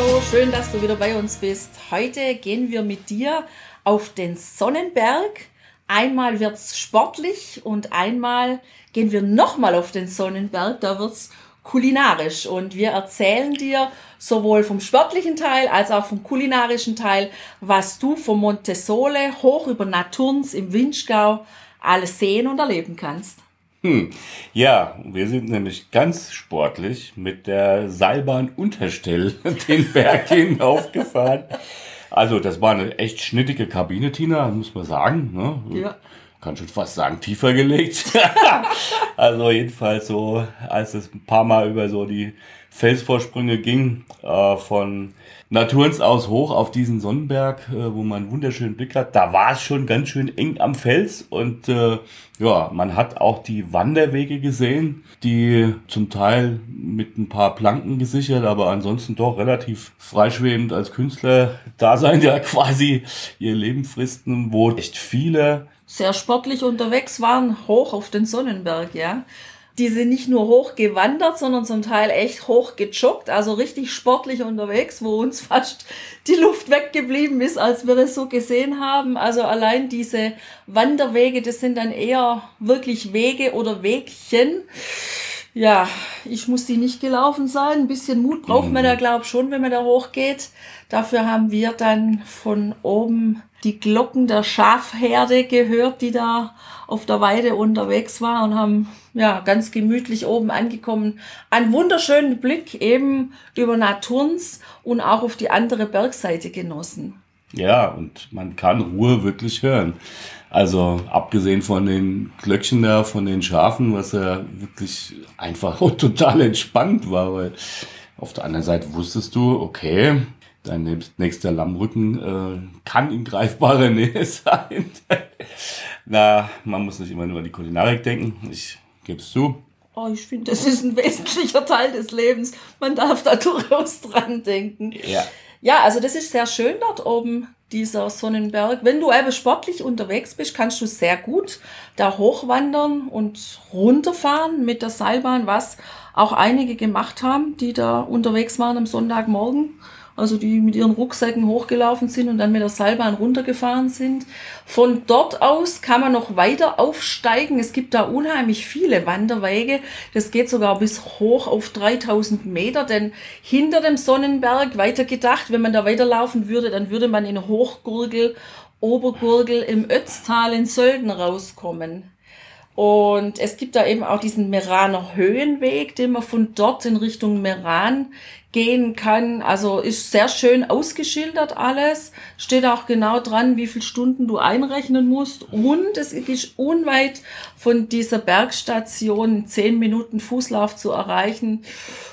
Hallo, schön, dass du wieder bei uns bist. Heute gehen wir mit dir auf den Sonnenberg. Einmal wird's sportlich und einmal gehen wir nochmal auf den Sonnenberg. Da wird's kulinarisch und wir erzählen dir sowohl vom sportlichen Teil als auch vom kulinarischen Teil, was du vom Montesole hoch über Naturns im Winschgau alles sehen und erleben kannst. Hm. Ja, wir sind nämlich ganz sportlich mit der Seilbahn Unterstell den Berg hinaufgefahren. Also das war eine echt schnittige Kabine, Tina, muss man sagen. Ne? Ja. Kann schon fast sagen, tiefer gelegt. also jedenfalls so, als es ein paar Mal über so die Felsvorsprünge ging, äh, von Naturens aus hoch auf diesen Sonnenberg, äh, wo man einen wunderschönen Blick hat. Da war es schon ganz schön eng am Fels und äh, ja, man hat auch die Wanderwege gesehen, die zum Teil mit ein paar Planken gesichert, aber ansonsten doch relativ freischwebend als Künstler da sein, ja quasi ihr Leben fristen, wo echt viele sehr sportlich unterwegs waren, hoch auf den Sonnenberg, ja die sind nicht nur hoch gewandert, sondern zum Teil echt hoch gejoggt, also richtig sportlich unterwegs, wo uns fast die Luft weggeblieben ist, als wir das so gesehen haben. Also allein diese Wanderwege, das sind dann eher wirklich Wege oder Wegchen. Ja, ich muss die nicht gelaufen sein. Ein bisschen Mut braucht man da, glaube ich, schon, wenn man da hochgeht. Dafür haben wir dann von oben die Glocken der Schafherde gehört, die da auf der Weide unterwegs war und haben ja ganz gemütlich oben angekommen. Einen wunderschönen Blick eben über Naturns und auch auf die andere Bergseite genossen. Ja, und man kann Ruhe wirklich hören. Also abgesehen von den Glöckchen da, von den Schafen, was ja wirklich einfach total entspannt war, weil auf der anderen Seite wusstest du, okay, dein nächster Lammrücken äh, kann in greifbarer Nähe sein. Na, man muss nicht immer nur an die Kulinarik denken. Ich gebe es zu. Oh, ich finde, das ist ein wesentlicher Teil des Lebens. Man darf da durchaus dran denken. Ja. Ja, also das ist sehr schön dort oben, dieser Sonnenberg. Wenn du eben sportlich unterwegs bist, kannst du sehr gut da hochwandern und runterfahren mit der Seilbahn, was auch einige gemacht haben, die da unterwegs waren am Sonntagmorgen also die mit ihren Rucksäcken hochgelaufen sind und dann mit der Seilbahn runtergefahren sind. Von dort aus kann man noch weiter aufsteigen. Es gibt da unheimlich viele Wanderwege. Das geht sogar bis hoch auf 3000 Meter, denn hinter dem Sonnenberg, weiter gedacht, wenn man da weiterlaufen würde, dann würde man in Hochgurgel, Obergurgel im Ötztal in Sölden rauskommen. Und es gibt da eben auch diesen Meraner Höhenweg, den man von dort in Richtung Meran gehen kann. Also ist sehr schön ausgeschildert alles. Steht auch genau dran, wie viele Stunden du einrechnen musst. Und es ist unweit von dieser Bergstation zehn Minuten Fußlauf zu erreichen.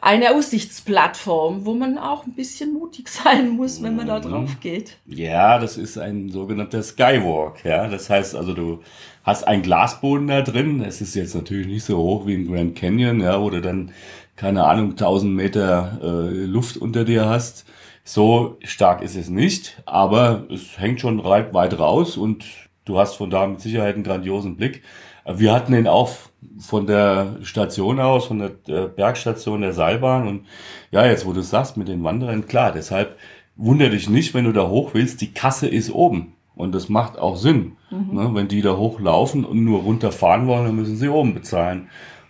Eine Aussichtsplattform, wo man auch ein bisschen mutig sein muss, wenn man da mhm. drauf geht. Ja, das ist ein sogenannter Skywalk. Ja, das heißt also, du hast einen Glasboden da drin. Es ist jetzt natürlich nicht so hoch wie im Grand Canyon, ja, wo du dann keine Ahnung, 1000 Meter äh, Luft unter dir hast. So stark ist es nicht, aber es hängt schon weit raus und du hast von da mit Sicherheit einen grandiosen Blick. Wir hatten ihn auch von der Station aus, von der äh, Bergstation der Seilbahn und ja, jetzt wo du sagst mit den Wanderern, klar, deshalb wundere dich nicht, wenn du da hoch willst, die Kasse ist oben. Und das macht auch Sinn. Mhm. Ne? Wenn die da hochlaufen und nur runterfahren wollen, dann müssen sie oben bezahlen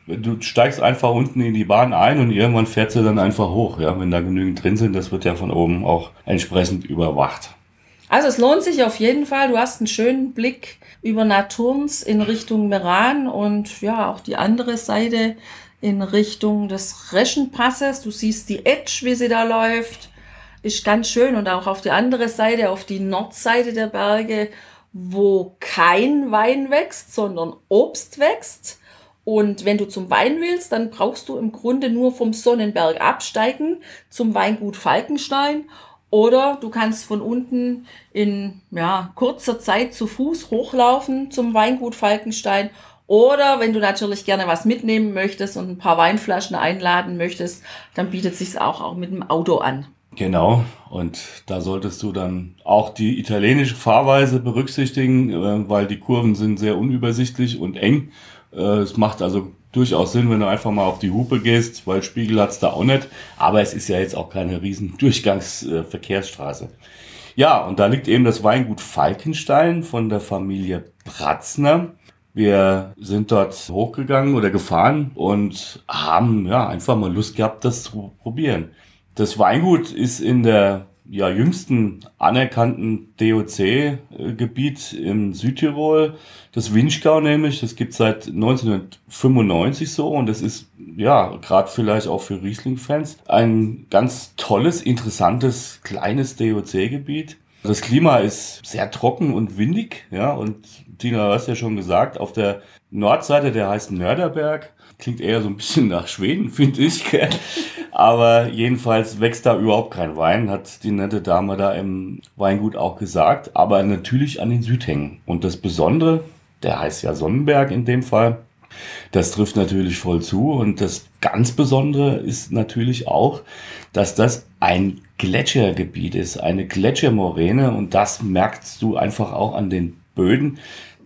du steigst einfach unten in die Bahn ein und irgendwann fährt sie dann einfach hoch, ja, wenn da genügend drin sind. Das wird ja von oben auch entsprechend überwacht. Also es lohnt sich auf jeden Fall. Du hast einen schönen Blick über Naturns in Richtung Meran und ja, auch die andere Seite in Richtung des Reschenpasses. Du siehst die Edge, wie sie da läuft. Ist ganz schön. Und auch auf die andere Seite, auf die Nordseite der Berge, wo kein Wein wächst, sondern Obst wächst. Und wenn du zum Wein willst, dann brauchst du im Grunde nur vom Sonnenberg absteigen zum Weingut Falkenstein Oder du kannst von unten in ja, kurzer Zeit zu Fuß hochlaufen zum Weingut Falkenstein. Oder wenn du natürlich gerne was mitnehmen möchtest und ein paar Weinflaschen einladen möchtest, dann bietet sich auch, auch mit dem Auto an. Genau, und da solltest du dann auch die italienische Fahrweise berücksichtigen, äh, weil die Kurven sind sehr unübersichtlich und eng. Äh, es macht also durchaus Sinn, wenn du einfach mal auf die Hupe gehst, weil Spiegel hat's da auch nicht. Aber es ist ja jetzt auch keine riesen Durchgangsverkehrsstraße. Ja, und da liegt eben das Weingut Falkenstein von der Familie Bratzner. Wir sind dort hochgegangen oder gefahren und haben ja einfach mal Lust gehabt, das zu probieren. Das Weingut ist in der ja, jüngsten anerkannten DOC-Gebiet in Südtirol, das Winchgau nämlich, das gibt seit 1995 so und das ist ja gerade vielleicht auch für Riesling-Fans ein ganz tolles, interessantes, kleines DOC-Gebiet. Das Klima ist sehr trocken und windig, ja, und Tina, du hast ja schon gesagt, auf der Nordseite, der heißt Nörderberg, klingt eher so ein bisschen nach Schweden, finde ich. Aber jedenfalls wächst da überhaupt kein Wein, hat die nette Dame da im Weingut auch gesagt. Aber natürlich an den Südhängen. Und das Besondere, der heißt ja Sonnenberg in dem Fall, das trifft natürlich voll zu. Und das ganz Besondere ist natürlich auch, dass das ein Gletschergebiet ist, eine Gletschermoräne. Und das merkst du einfach auch an den Böden.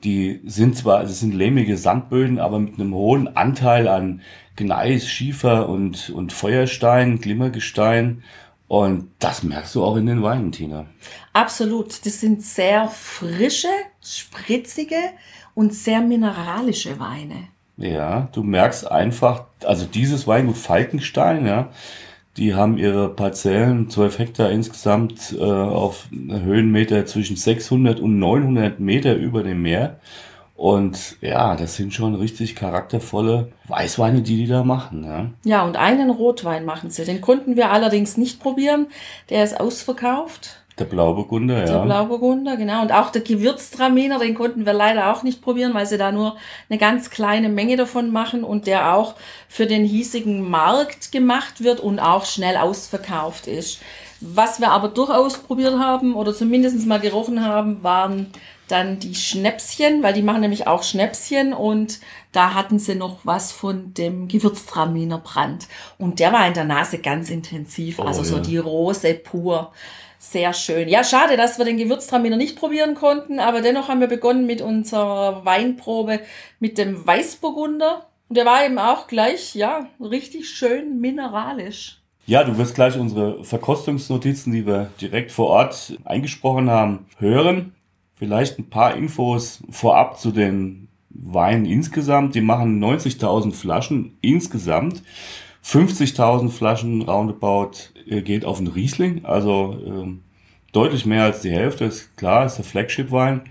Die sind zwar, es sind lehmige Sandböden, aber mit einem hohen Anteil an Gneis, Schiefer und, und Feuerstein, Glimmergestein. Und das merkst du auch in den Weinen, Tina. Absolut. Das sind sehr frische, spritzige und sehr mineralische Weine. Ja, du merkst einfach, also dieses Weingut Falkenstein, ja, die haben ihre Parzellen, 12 Hektar insgesamt, äh, auf Höhenmeter zwischen 600 und 900 Meter über dem Meer. Und ja, das sind schon richtig charaktervolle Weißweine, die die da machen. Ja, ja und einen Rotwein machen sie. Den konnten wir allerdings nicht probieren. Der ist ausverkauft. Der Blauburgunder, ja. Der Blauburgunder, genau. Und auch der Gewürztraminer, den konnten wir leider auch nicht probieren, weil sie da nur eine ganz kleine Menge davon machen und der auch für den hiesigen Markt gemacht wird und auch schnell ausverkauft ist. Was wir aber durchaus probiert haben oder zumindest mal gerochen haben, waren dann die Schnäpschen, weil die machen nämlich auch Schnäpschen und da hatten sie noch was von dem Gewürztraminer Brand. Und der war in der Nase ganz intensiv, oh, also ja. so die Rose pur. Sehr schön. Ja, schade, dass wir den Gewürztraminer nicht probieren konnten, aber dennoch haben wir begonnen mit unserer Weinprobe mit dem Weißburgunder. Und der war eben auch gleich, ja, richtig schön mineralisch. Ja, du wirst gleich unsere Verkostungsnotizen, die wir direkt vor Ort eingesprochen haben, hören. Vielleicht ein paar Infos vorab zu den Weinen insgesamt. Die machen 90.000 Flaschen insgesamt. 50.000 Flaschen roundabout äh, geht auf den Riesling, also ähm, deutlich mehr als die Hälfte, ist klar, ist der Flagship-Wein.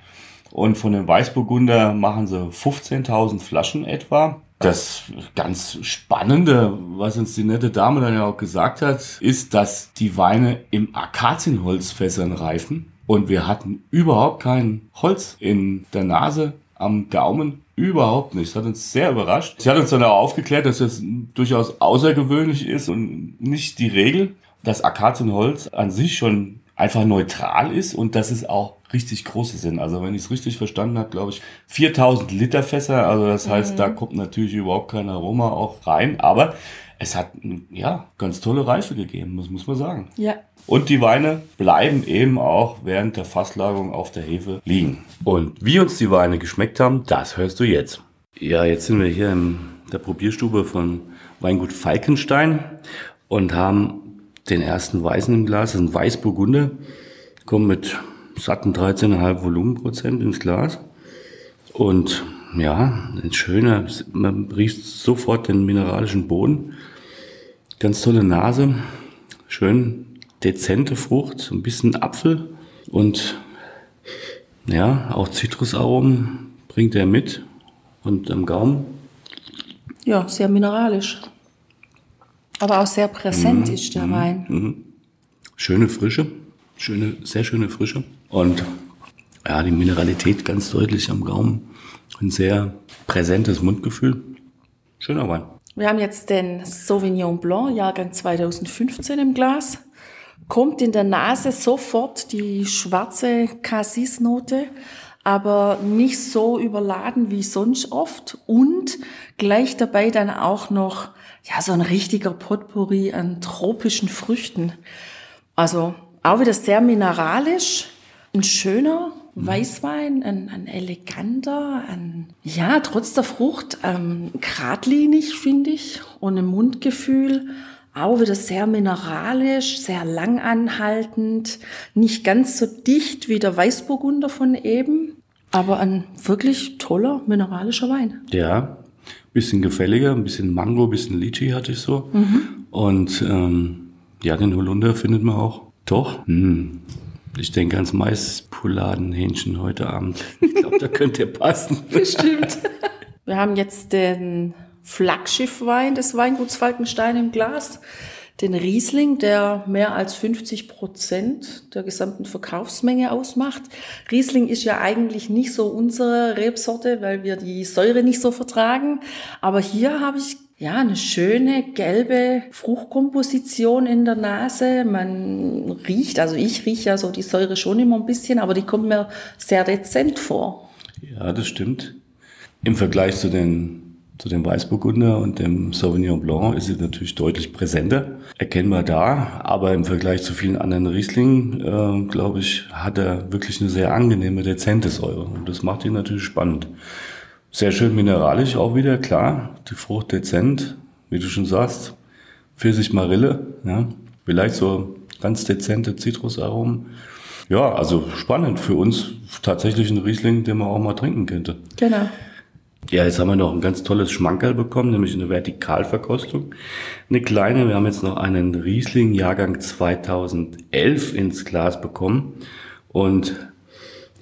Und von dem Weißburgunder machen sie 15.000 Flaschen etwa. Das ganz Spannende, was uns die nette Dame dann ja auch gesagt hat, ist, dass die Weine im Akazienholzfässern reifen. Und wir hatten überhaupt kein Holz in der Nase, am Gaumen. Überhaupt nicht. Das hat uns sehr überrascht. Sie hat uns dann auch aufgeklärt, dass das durchaus außergewöhnlich ist und nicht die Regel, dass Akazienholz an sich schon einfach neutral ist und dass es auch richtig große sind. Also wenn ich es richtig verstanden habe, glaube ich 4000 Liter Fässer. Also das heißt, mhm. da kommt natürlich überhaupt kein Aroma auch rein. Aber es hat ja ganz tolle Reife gegeben, das muss man sagen. Ja. Und die Weine bleiben eben auch während der Fasslagerung auf der Hefe liegen. Und wie uns die Weine geschmeckt haben, das hörst du jetzt. Ja, jetzt sind wir hier in der Probierstube von Weingut Falkenstein und haben den ersten Weißen im Glas. Das ist ein Weißburgunder. Kommt mit satten 13,5 Volumenprozent ins Glas. Und ja, ein schöner, man riecht sofort den mineralischen Boden. Ganz tolle Nase, schön dezente Frucht, ein bisschen Apfel und ja, auch Zitrusaromen bringt er mit und am Gaumen. Ja, sehr mineralisch. Aber auch sehr präsent mhm, ist der mhm, Wein. Mhm. Schöne Frische, schöne, sehr schöne Frische. Und ja, die Mineralität ganz deutlich am Gaumen. Ein sehr präsentes Mundgefühl. Schöner Wein. Wir haben jetzt den Sauvignon Blanc, Jahrgang 2015 im Glas. kommt in der Nase sofort die schwarze Cassis-Note, aber nicht so überladen wie sonst oft und gleich dabei dann auch noch ja so ein richtiger Potpourri an tropischen Früchten. Also auch wieder sehr mineralisch, ein schöner Weißwein, ein, ein eleganter, ein, ja, trotz der Frucht, ähm, geradlinig, finde ich, ohne Mundgefühl. Auch wieder sehr mineralisch, sehr langanhaltend, nicht ganz so dicht wie der Weißburgunder von eben, aber ein wirklich toller mineralischer Wein. Ja, bisschen gefälliger, ein bisschen Mango, ein bisschen Litchi hatte ich so. Mhm. Und ähm, ja, den Holunder findet man auch. Doch, hm, ich denke ans Maispoladenhähnchen heute Abend. Ich glaube, da könnte ihr passen. Bestimmt. Wir haben jetzt den Flaggschiffwein des Weinguts Falkenstein im Glas. Den Riesling, der mehr als 50 Prozent der gesamten Verkaufsmenge ausmacht. Riesling ist ja eigentlich nicht so unsere Rebsorte, weil wir die Säure nicht so vertragen. Aber hier habe ich ja, eine schöne gelbe Fruchtkomposition in der Nase. Man riecht, also ich rieche ja so die Säure schon immer ein bisschen, aber die kommt mir sehr dezent vor. Ja, das stimmt. Im Vergleich zu den, zu dem Weißburgunder und dem Sauvignon Blanc ist sie natürlich deutlich präsenter, erkennbar da. Aber im Vergleich zu vielen anderen Rieslingen, äh, glaube ich, hat er wirklich eine sehr angenehme, dezente Säure. Und das macht ihn natürlich spannend. Sehr schön mineralisch auch wieder, klar. Die Frucht dezent, wie du schon sagst. Pfirsich Marille, ja. Vielleicht so ganz dezente Zitrusaromen. Ja, also spannend für uns tatsächlich ein Riesling, den man auch mal trinken könnte. Genau. Ja, jetzt haben wir noch ein ganz tolles Schmankerl bekommen, nämlich eine Vertikalverkostung. Eine kleine, wir haben jetzt noch einen Riesling Jahrgang 2011 ins Glas bekommen. Und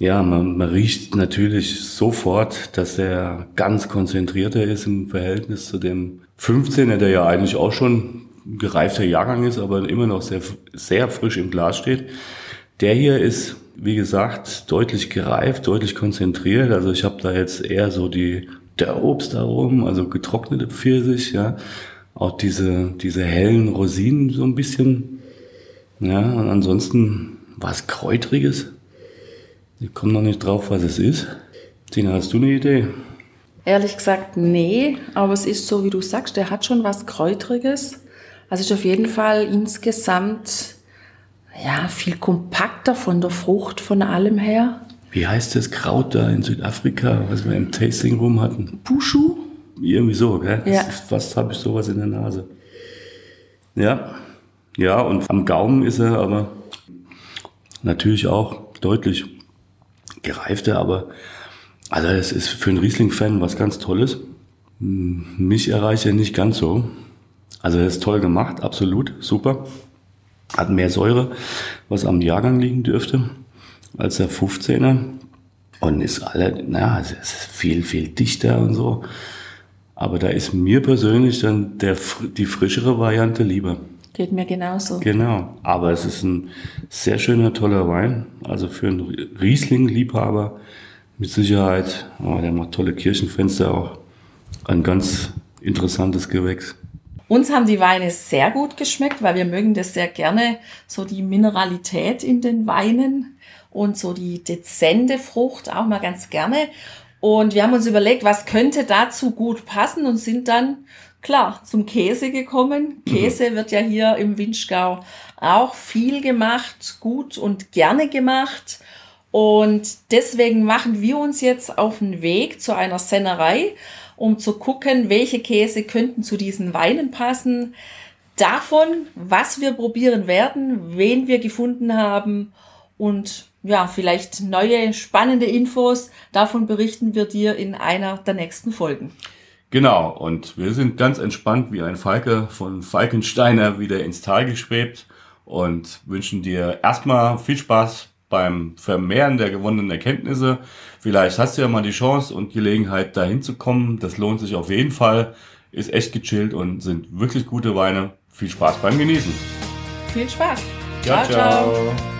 ja, man, man riecht natürlich sofort, dass er ganz konzentrierter ist im Verhältnis zu dem 15er, der ja eigentlich auch schon gereifter Jahrgang ist, aber immer noch sehr, sehr frisch im Glas steht. Der hier ist, wie gesagt, deutlich gereift, deutlich konzentriert. Also ich habe da jetzt eher so die der Obst darum, also getrocknete Pfirsich, ja, auch diese diese hellen Rosinen so ein bisschen. Ja, und ansonsten was kräutriges. Ich komme noch nicht drauf, was es ist. Tina, hast du eine Idee? Ehrlich gesagt, nee, aber es ist so, wie du sagst, der hat schon was Kräutriges. Also ist auf jeden Fall insgesamt ja, viel kompakter von der Frucht, von allem her. Wie heißt das Kraut da in Südafrika, was wir im Tasting Room hatten? Pushu? Irgendwie so, gell? Ja. Fast habe ich sowas in der Nase. Ja. Ja, und am Gaumen ist er aber natürlich auch deutlich gereifte, aber also es ist für einen Riesling-Fan was ganz Tolles. Mich erreicht er nicht ganz so. Also er ist toll gemacht, absolut, super. Hat mehr Säure, was am Jahrgang liegen dürfte, als der 15er. Und ist alle, naja, es ist viel, viel dichter und so. Aber da ist mir persönlich dann der, die frischere Variante lieber. Geht mir genauso. Genau. Aber es ist ein sehr schöner, toller Wein. Also für einen Riesling-Liebhaber mit Sicherheit. Oh, der macht tolle Kirchenfenster auch. Ein ganz interessantes Gewächs. Uns haben die Weine sehr gut geschmeckt, weil wir mögen das sehr gerne, so die Mineralität in den Weinen und so die dezente Frucht auch mal ganz gerne. Und wir haben uns überlegt, was könnte dazu gut passen und sind dann klar zum Käse gekommen. Käse mhm. wird ja hier im Winschgau auch viel gemacht, gut und gerne gemacht. Und deswegen machen wir uns jetzt auf den Weg zu einer Sennerei, um zu gucken, welche Käse könnten zu diesen Weinen passen. Davon, was wir probieren werden, wen wir gefunden haben und ja, vielleicht neue spannende Infos. Davon berichten wir dir in einer der nächsten Folgen. Genau, und wir sind ganz entspannt wie ein Falke von Falkensteiner wieder ins Tal geschwebt und wünschen dir erstmal viel Spaß beim Vermehren der gewonnenen Erkenntnisse. Vielleicht hast du ja mal die Chance und Gelegenheit, dahin zu kommen. Das lohnt sich auf jeden Fall. Ist echt gechillt und sind wirklich gute Weine. Viel Spaß beim Genießen. Viel Spaß. ciao. ciao. ciao.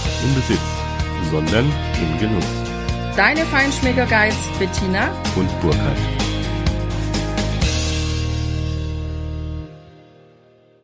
im Besitz, sondern im Genuss. Deine Feinschmecker Guides Bettina und Burkhard.